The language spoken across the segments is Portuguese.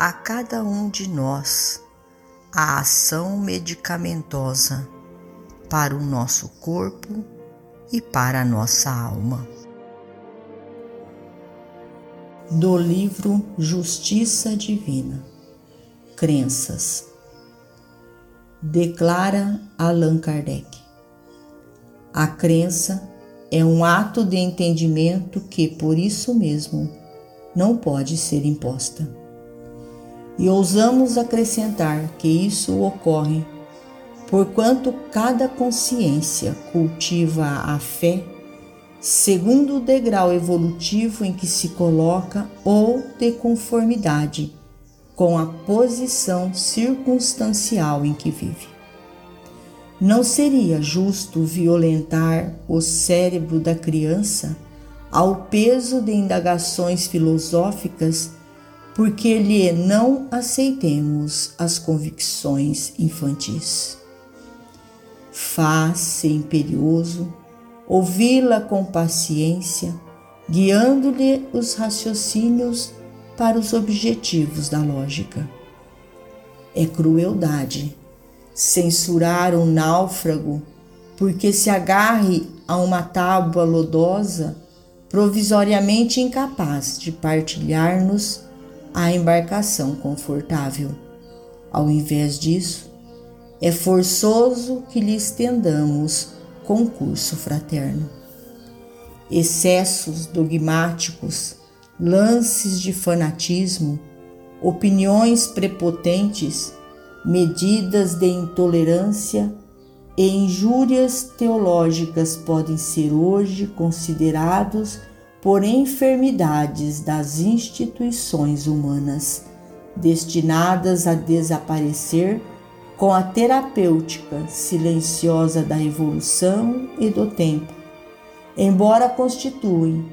a cada um de nós a ação medicamentosa para o nosso corpo e para a nossa alma. Do livro Justiça Divina Crenças declara Allan Kardec. A crença é um ato de entendimento que, por isso mesmo, não pode ser imposta e ousamos acrescentar que isso ocorre porquanto cada consciência cultiva a fé segundo o degrau evolutivo em que se coloca ou de conformidade com a posição circunstancial em que vive. Não seria justo violentar o cérebro da criança ao peso de indagações filosóficas porque lhe não aceitemos as convicções infantis. Faz-se imperioso ouvi-la com paciência, guiando-lhe os raciocínios para os objetivos da lógica. É crueldade censurar um náufrago porque se agarre a uma tábua lodosa provisoriamente incapaz de partilhar-nos a embarcação confortável. Ao invés disso, é forçoso que lhe estendamos concurso fraterno. Excessos dogmáticos, lances de fanatismo, opiniões prepotentes, medidas de intolerância e injúrias teológicas podem ser hoje considerados por enfermidades das instituições humanas, destinadas a desaparecer com a terapêutica silenciosa da evolução e do tempo, embora constituem,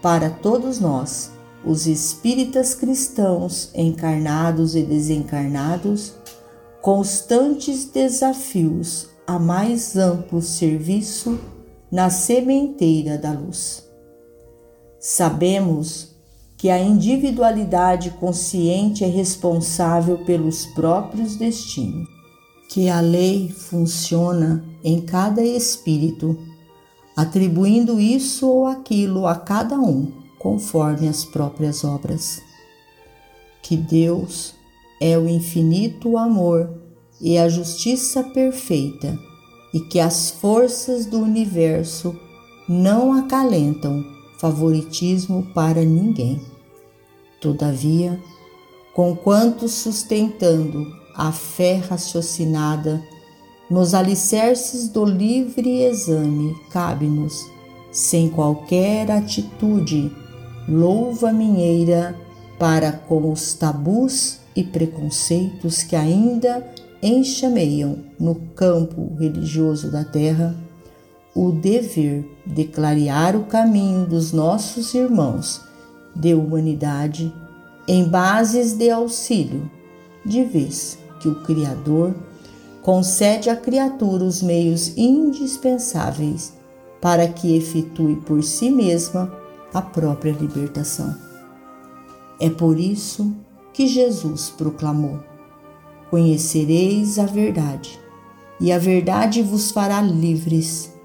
para todos nós, os espíritas cristãos encarnados e desencarnados, constantes desafios a mais amplo serviço na sementeira da luz. Sabemos que a individualidade consciente é responsável pelos próprios destinos, que a lei funciona em cada espírito, atribuindo isso ou aquilo a cada um conforme as próprias obras. Que Deus é o infinito amor e a justiça perfeita, e que as forças do universo não acalentam favoritismo para ninguém. Todavia, conquanto sustentando a fé raciocinada nos alicerces do livre exame, cabe-nos, sem qualquer atitude, louva minheira para com os tabus e preconceitos que ainda enxameiam no campo religioso da terra o dever de clarear o caminho dos nossos irmãos de humanidade em bases de auxílio, de vez que o Criador concede à criatura os meios indispensáveis para que efetue por si mesma a própria libertação. É por isso que Jesus proclamou: Conhecereis a verdade, e a verdade vos fará livres.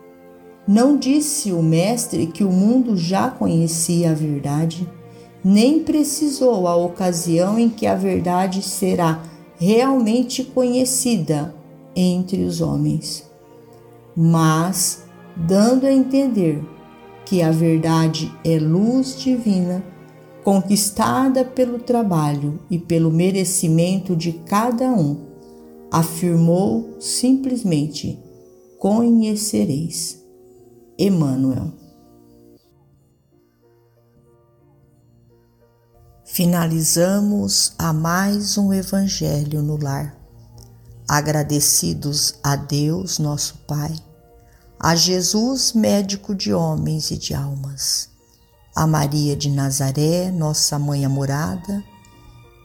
Não disse o Mestre que o mundo já conhecia a verdade, nem precisou a ocasião em que a verdade será realmente conhecida entre os homens, mas dando a entender que a verdade é luz divina, conquistada pelo trabalho e pelo merecimento de cada um, afirmou simplesmente: Conhecereis. Emmanuel. Finalizamos a mais um Evangelho no Lar. Agradecidos a Deus, nosso Pai, a Jesus, médico de homens e de almas, a Maria de Nazaré, nossa mãe amorada,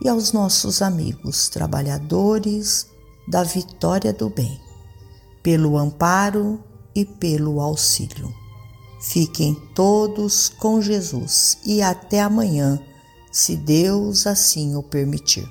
e aos nossos amigos trabalhadores da vitória do bem, pelo amparo e pelo auxílio. Fiquem todos com Jesus e até amanhã se Deus assim o permitir.